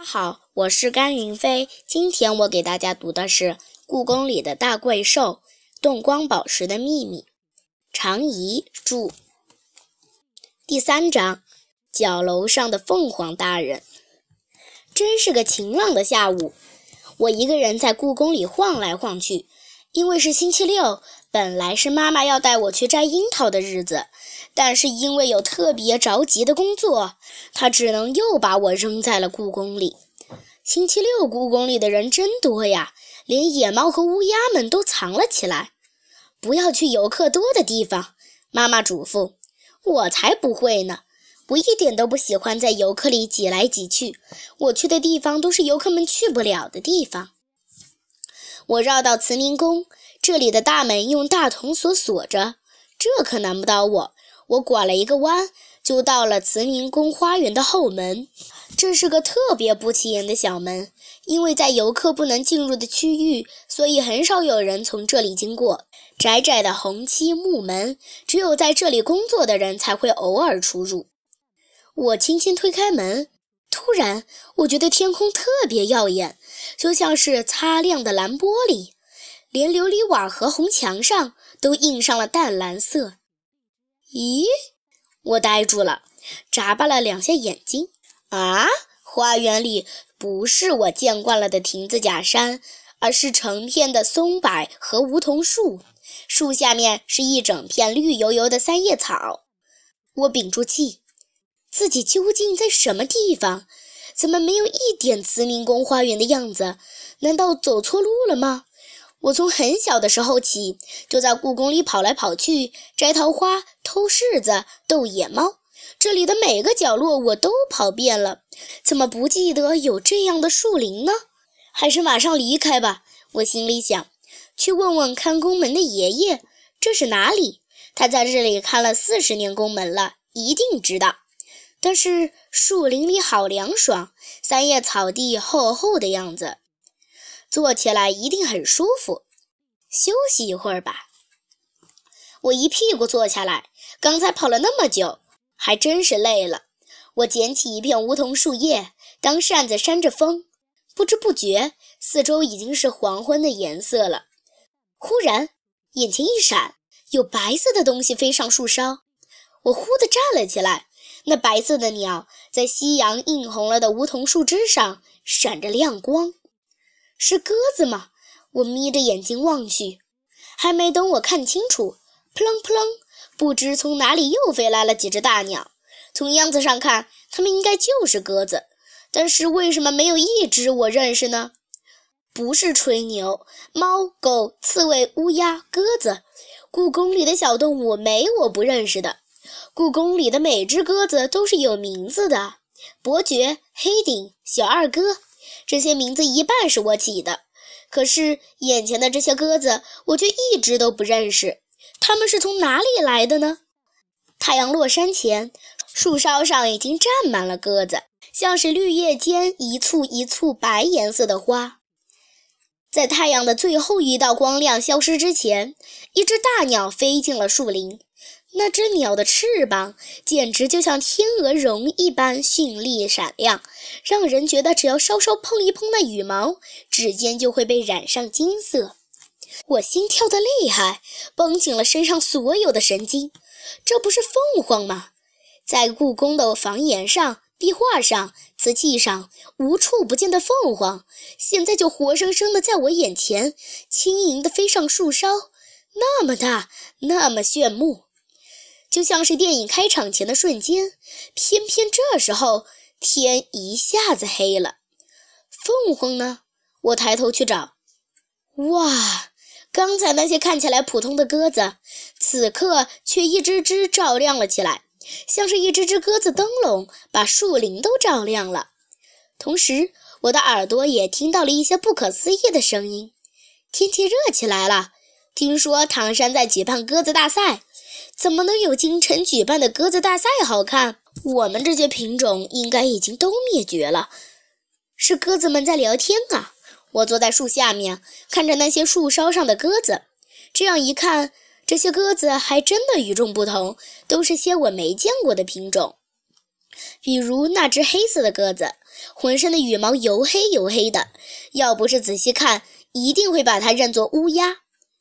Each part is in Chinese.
大家好，我是甘云飞。今天我给大家读的是《故宫里的大怪兽：动光宝石的秘密》，常怡著。第三章：角楼上的凤凰大人。真是个晴朗的下午，我一个人在故宫里晃来晃去。因为是星期六，本来是妈妈要带我去摘樱桃的日子，但是因为有特别着急的工作，他只能又把我扔在了故宫里。星期六故宫里的人真多呀，连野猫和乌鸦们都藏了起来。不要去游客多的地方，妈妈嘱咐。我才不会呢，我一点都不喜欢在游客里挤来挤去。我去的地方都是游客们去不了的地方。我绕到慈宁宫，这里的大门用大铜锁锁着，这可难不倒我。我拐了一个弯，就到了慈宁宫花园的后门。这是个特别不起眼的小门，因为在游客不能进入的区域，所以很少有人从这里经过。窄窄的红漆木门，只有在这里工作的人才会偶尔出入。我轻轻推开门，突然，我觉得天空特别耀眼。就像是擦亮的蓝玻璃，连琉璃瓦和红墙上都印上了淡蓝色。咦，我呆住了，眨巴了两下眼睛。啊，花园里不是我见惯了的亭子假山，而是成片的松柏和梧桐树，树下面是一整片绿油油的三叶草。我屏住气，自己究竟在什么地方？怎么没有一点慈宁宫花园的样子？难道走错路了吗？我从很小的时候起就在故宫里跑来跑去，摘桃花、偷柿子、逗野猫，这里的每个角落我都跑遍了，怎么不记得有这样的树林呢？还是马上离开吧，我心里想。去问问看宫门的爷爷，这是哪里？他在这里看了四十年宫门了，一定知道。但是树林里好凉爽，三叶草地厚厚的样子，坐起来一定很舒服。休息一会儿吧。我一屁股坐下来，刚才跑了那么久，还真是累了。我捡起一片梧桐树叶当扇子扇着风，不知不觉，四周已经是黄昏的颜色了。忽然，眼前一闪，有白色的东西飞上树梢，我忽地站了起来。那白色的鸟在夕阳映红了的梧桐树枝上闪着亮光，是鸽子吗？我眯着眼睛望去，还没等我看清楚，扑棱扑棱，不知从哪里又飞来了几只大鸟。从样子上看，它们应该就是鸽子，但是为什么没有一只我认识呢？不是吹牛，猫、狗、刺猬、乌鸦、鸽子，故宫里的小动物没我不认识的。故宫里的每只鸽子都是有名字的，伯爵、黑顶、小二哥，这些名字一半是我起的。可是眼前的这些鸽子，我却一直都不认识，它们是从哪里来的呢？太阳落山前，树梢上已经站满了鸽子，像是绿叶间一簇一簇白颜色的花。在太阳的最后一道光亮消失之前，一只大鸟飞进了树林。那只鸟的翅膀简直就像天鹅绒一般绚丽闪亮，让人觉得只要稍稍碰一碰那羽毛，指尖就会被染上金色。我心跳得厉害，绷紧了身上所有的神经。这不是凤凰吗？在故宫的房檐上、壁画上、瓷器上，无处不见的凤凰，现在就活生生的在我眼前，轻盈地飞上树梢，那么大，那么炫目。就像是电影开场前的瞬间，偏偏这时候天一下子黑了。凤凰呢？我抬头去找，哇！刚才那些看起来普通的鸽子，此刻却一只只照亮了起来，像是一只只鸽子灯笼，把树林都照亮了。同时，我的耳朵也听到了一些不可思议的声音。天气热起来了，听说唐山在举办鸽子大赛。怎么能有京城举办的鸽子大赛好看？我们这些品种应该已经都灭绝了。是鸽子们在聊天啊！我坐在树下面，看着那些树梢上的鸽子。这样一看，这些鸽子还真的与众不同，都是些我没见过的品种。比如那只黑色的鸽子，浑身的羽毛油黑油黑的，要不是仔细看，一定会把它认作乌鸦。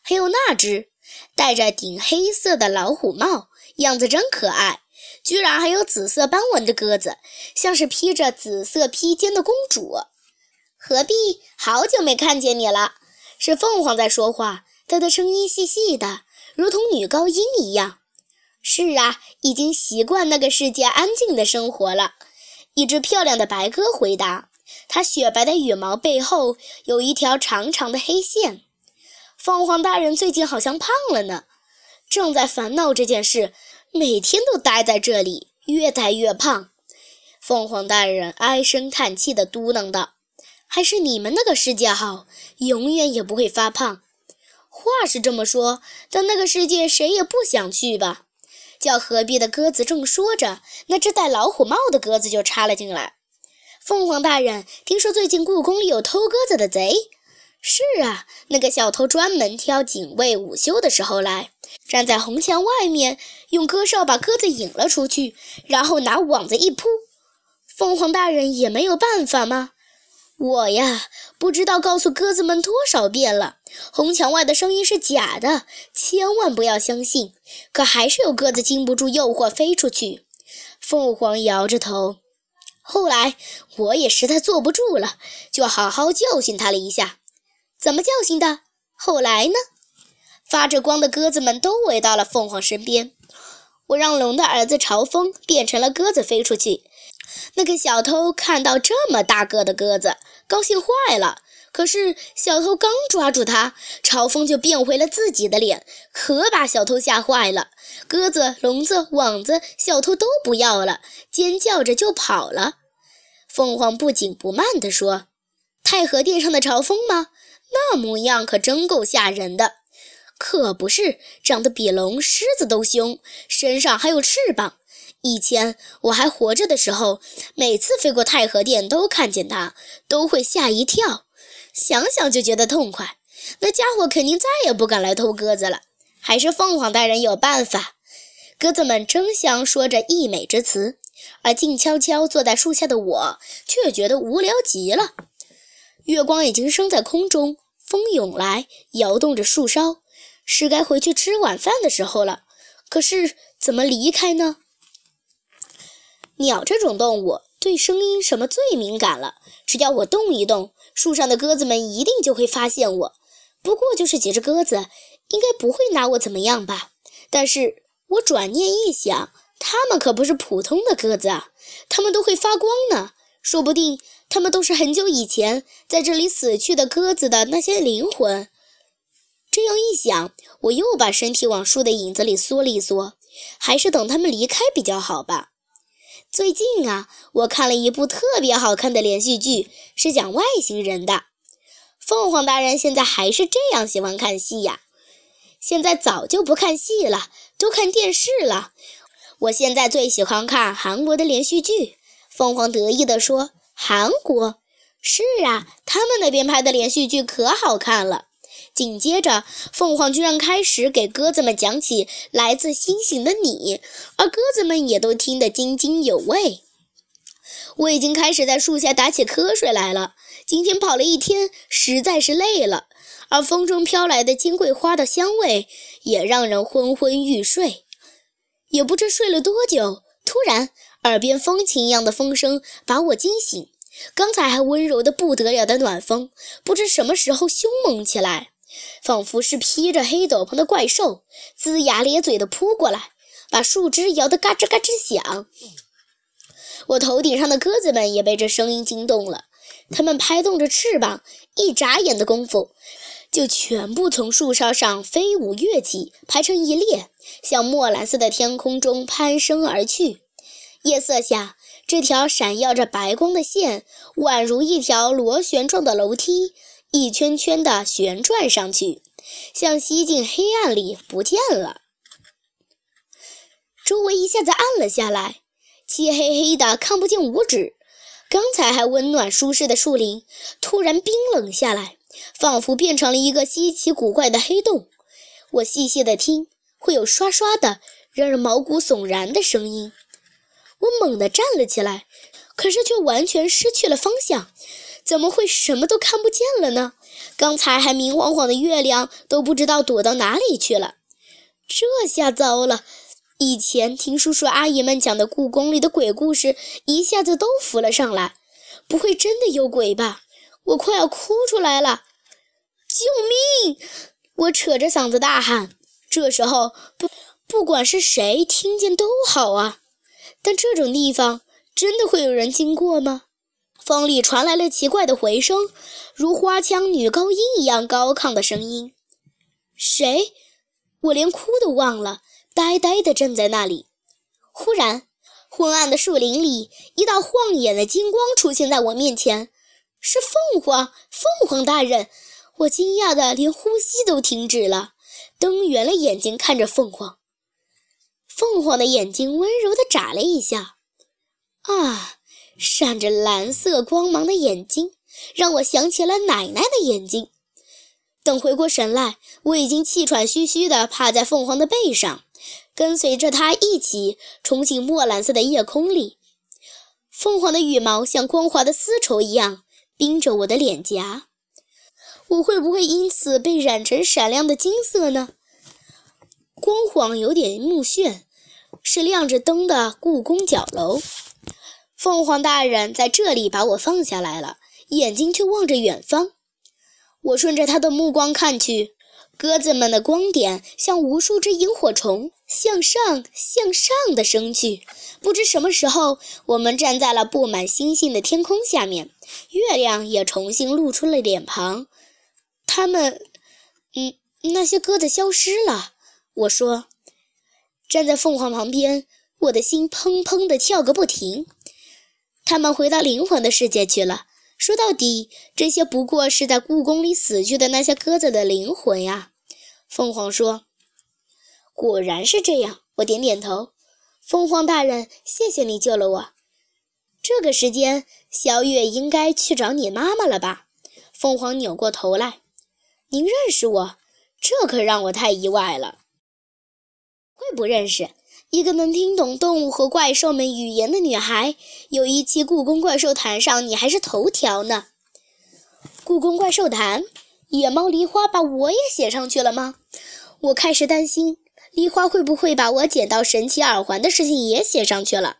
还有那只戴着顶黑色的老虎帽，样子真可爱，居然还有紫色斑纹的鸽子，像是披着紫色披肩的公主。何必？好久没看见你了。是凤凰在说话，它的声音细细的，如同女高音一样。是啊，已经习惯那个世界安静的生活了。一只漂亮的白鸽回答：“它雪白的羽毛背后有一条长长的黑线。”凤凰大人最近好像胖了呢，正在烦恼这件事，每天都待在这里，越待越胖。凤凰大人唉声叹气地嘟囔道：“还是你们那个世界好，永远也不会发胖。”话是这么说，但那个世界谁也不想去吧。叫隔壁的鸽子正说着，那只戴老虎帽的鸽子就插了进来。凤凰大人，听说最近故宫里有偷鸽子的贼。是啊，那个小偷专门挑警卫午休的时候来，站在红墙外面，用鸽哨把鸽子引了出去，然后拿网子一扑。凤凰大人也没有办法吗？我呀，不知道告诉鸽子们多少遍了，红墙外的声音是假的，千万不要相信。可还是有鸽子经不住诱惑飞出去。凤凰摇着头。后来我也实在坐不住了，就好好教训他了一下。怎么教训的？后来呢？发着光的鸽子们都围到了凤凰身边。我让龙的儿子朝风变成了鸽子飞出去。那个小偷看到这么大个的鸽子。高兴坏了，可是小偷刚抓住他，朝风就变回了自己的脸，可把小偷吓坏了。鸽子、笼子、网子，小偷都不要了，尖叫着就跑了。凤凰不紧不慢地说：“太和殿上的朝风吗？那模样可真够吓人的。可不是，长得比龙、狮子都凶，身上还有翅膀。”以前我还活着的时候，每次飞过太和殿都看见它，都会吓一跳，想想就觉得痛快。那家伙肯定再也不敢来偷鸽子了。还是凤凰大人有办法。鸽子们争相说着溢美之词，而静悄悄坐在树下的我却觉得无聊极了。月光已经升在空中，风涌来，摇动着树梢，是该回去吃晚饭的时候了。可是怎么离开呢？鸟这种动物对声音什么最敏感了？只要我动一动，树上的鸽子们一定就会发现我。不过就是几只鸽子，应该不会拿我怎么样吧？但是我转念一想，它们可不是普通的鸽子啊，它们都会发光呢。说不定他们都是很久以前在这里死去的鸽子的那些灵魂。这样一想，我又把身体往树的影子里缩了一缩，还是等他们离开比较好吧。最近啊，我看了一部特别好看的连续剧，是讲外星人的。凤凰大人现在还是这样喜欢看戏呀？现在早就不看戏了，都看电视了。我现在最喜欢看韩国的连续剧。凤凰得意地说：“韩国？是啊，他们那边拍的连续剧可好看了。”紧接着，凤凰居然开始给鸽子们讲起来自星星的你，而鸽子们也都听得津津有味。我已经开始在树下打起瞌睡来了。今天跑了一天，实在是累了，而风中飘来的金桂花的香味也让人昏昏欲睡。也不知睡了多久，突然耳边风琴一样的风声把我惊醒。刚才还温柔的不得了的暖风，不知什么时候凶猛起来。仿佛是披着黑斗篷的怪兽，龇牙咧嘴地扑过来，把树枝摇得嘎吱嘎吱响。我头顶上的鸽子们也被这声音惊动了，它们拍动着翅膀，一眨眼的功夫，就全部从树梢上飞舞跃起，排成一列，向墨蓝色的天空中攀升而去。夜色下，这条闪耀着白光的线，宛如一条螺旋状的楼梯。一圈圈的旋转上去，像吸进黑暗里不见了。周围一下子暗了下来，漆黑黑的，看不见五指。刚才还温暖舒适的树林，突然冰冷下来，仿佛变成了一个稀奇古怪的黑洞。我细细的听，会有刷刷的，让人毛骨悚然的声音。我猛地站了起来，可是却完全失去了方向。怎么会什么都看不见了呢？刚才还明晃晃的月亮都不知道躲到哪里去了。这下糟了！以前听叔叔阿姨们讲的故宫里的鬼故事，一下子都浮了上来。不会真的有鬼吧？我快要哭出来了！救命！我扯着嗓子大喊。这时候，不不管是谁听见都好啊。但这种地方真的会有人经过吗？风里传来了奇怪的回声，如花腔女高音一样高亢的声音。谁？我连哭都忘了，呆呆地站在那里。忽然，昏暗的树林里，一道晃眼的金光出现在我面前，是凤凰！凤凰大人！我惊讶的连呼吸都停止了，瞪圆了眼睛看着凤凰。凤凰的眼睛温柔地眨了一下，啊，闪着蓝色光芒的眼睛，让我想起了奶奶的眼睛。等回过神来，我已经气喘吁吁地趴在凤凰的背上，跟随着它一起冲进墨蓝色的夜空里。凤凰的羽毛像光滑的丝绸一样冰着我的脸颊，我会不会因此被染成闪亮的金色呢？光晃有点目眩，是亮着灯的故宫角楼。凤凰大人在这里把我放下来了，眼睛却望着远方。我顺着他的目光看去，鸽子们的光点像无数只萤火虫，向上向上的升去。不知什么时候，我们站在了布满星星的天空下面，月亮也重新露出了脸庞。他们，嗯，那些鸽子消失了。我说，站在凤凰旁边，我的心砰砰地跳个不停。他们回到灵魂的世界去了。说到底，这些不过是在故宫里死去的那些鸽子的灵魂呀。凤凰说：“果然是这样。”我点点头。凤凰大人，谢谢你救了我。这个时间，小月应该去找你妈妈了吧？凤凰扭过头来：“您认识我？这可让我太意外了。不认识？”一个能听懂动物和怪兽们语言的女孩，有一期《故宫怪兽谈》上你还是头条呢。《故宫怪兽谈》，野猫梨花把我也写上去了吗？我开始担心，梨花会不会把我捡到神奇耳环的事情也写上去了？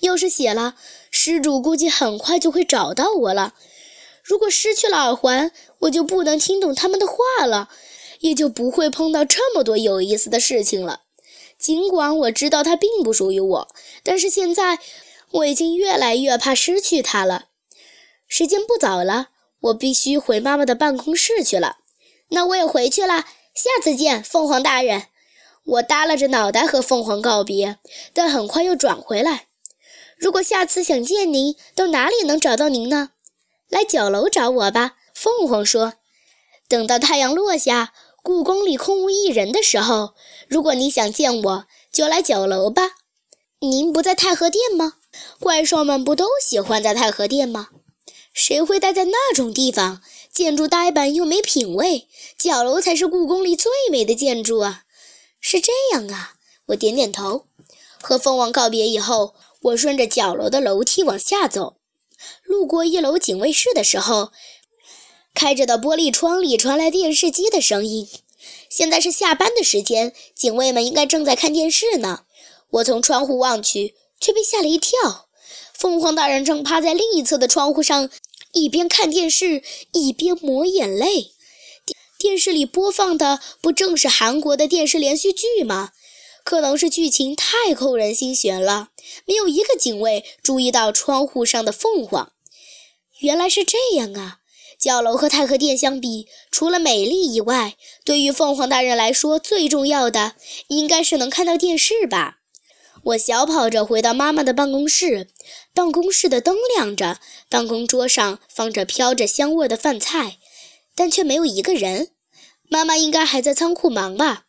要是写了，失主估计很快就会找到我了。如果失去了耳环，我就不能听懂他们的话了，也就不会碰到这么多有意思的事情了。尽管我知道它并不属于我，但是现在我已经越来越怕失去它了。时间不早了，我必须回妈妈的办公室去了。那我也回去了，下次见，凤凰大人。我耷拉着脑袋和凤凰告别，但很快又转回来。如果下次想见您，到哪里能找到您呢？来酒楼找我吧，凤凰说。等到太阳落下。故宫里空无一人的时候，如果你想见我，就来酒楼吧。您不在太和殿吗？怪兽们不都喜欢在太和殿吗？谁会待在那种地方？建筑呆板又没品位，角楼才是故宫里最美的建筑啊！是这样啊，我点点头。和蜂王告别以后，我顺着角楼的楼梯往下走，路过一楼警卫室的时候。开着的玻璃窗里传来电视机的声音。现在是下班的时间，警卫们应该正在看电视呢。我从窗户望去，却被吓了一跳。凤凰大人正趴在另一侧的窗户上，一边看电视一边抹眼泪。电电视里播放的不正是韩国的电视连续剧吗？可能是剧情太扣人心弦了，没有一个警卫注意到窗户上的凤凰。原来是这样啊！角楼和太和殿相比，除了美丽以外，对于凤凰大人来说，最重要的应该是能看到电视吧。我小跑着回到妈妈的办公室，办公室的灯亮着，办公桌上放着飘着香味的饭菜，但却没有一个人。妈妈应该还在仓库忙吧。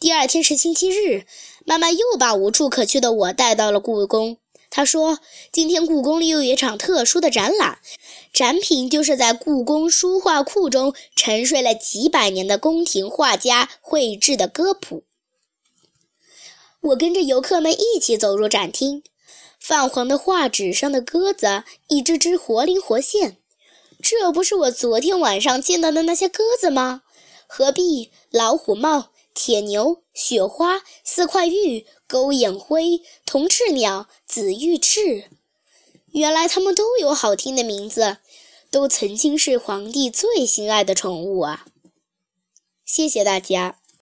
第二天是星期日，妈妈又把无处可去的我带到了故宫。她说：“今天故宫里有一场特殊的展览。”展品就是在故宫书画库中沉睡了几百年的宫廷画家绘制的歌谱。我跟着游客们一起走入展厅，泛黄的画纸上的鸽子一只只活灵活现，这不是我昨天晚上见到的那些鸽子吗？何必老虎帽、铁牛、雪花、四块玉、勾眼灰、铜翅鸟、紫玉翅，原来它们都有好听的名字，都曾经是皇帝最心爱的宠物啊！谢谢大家。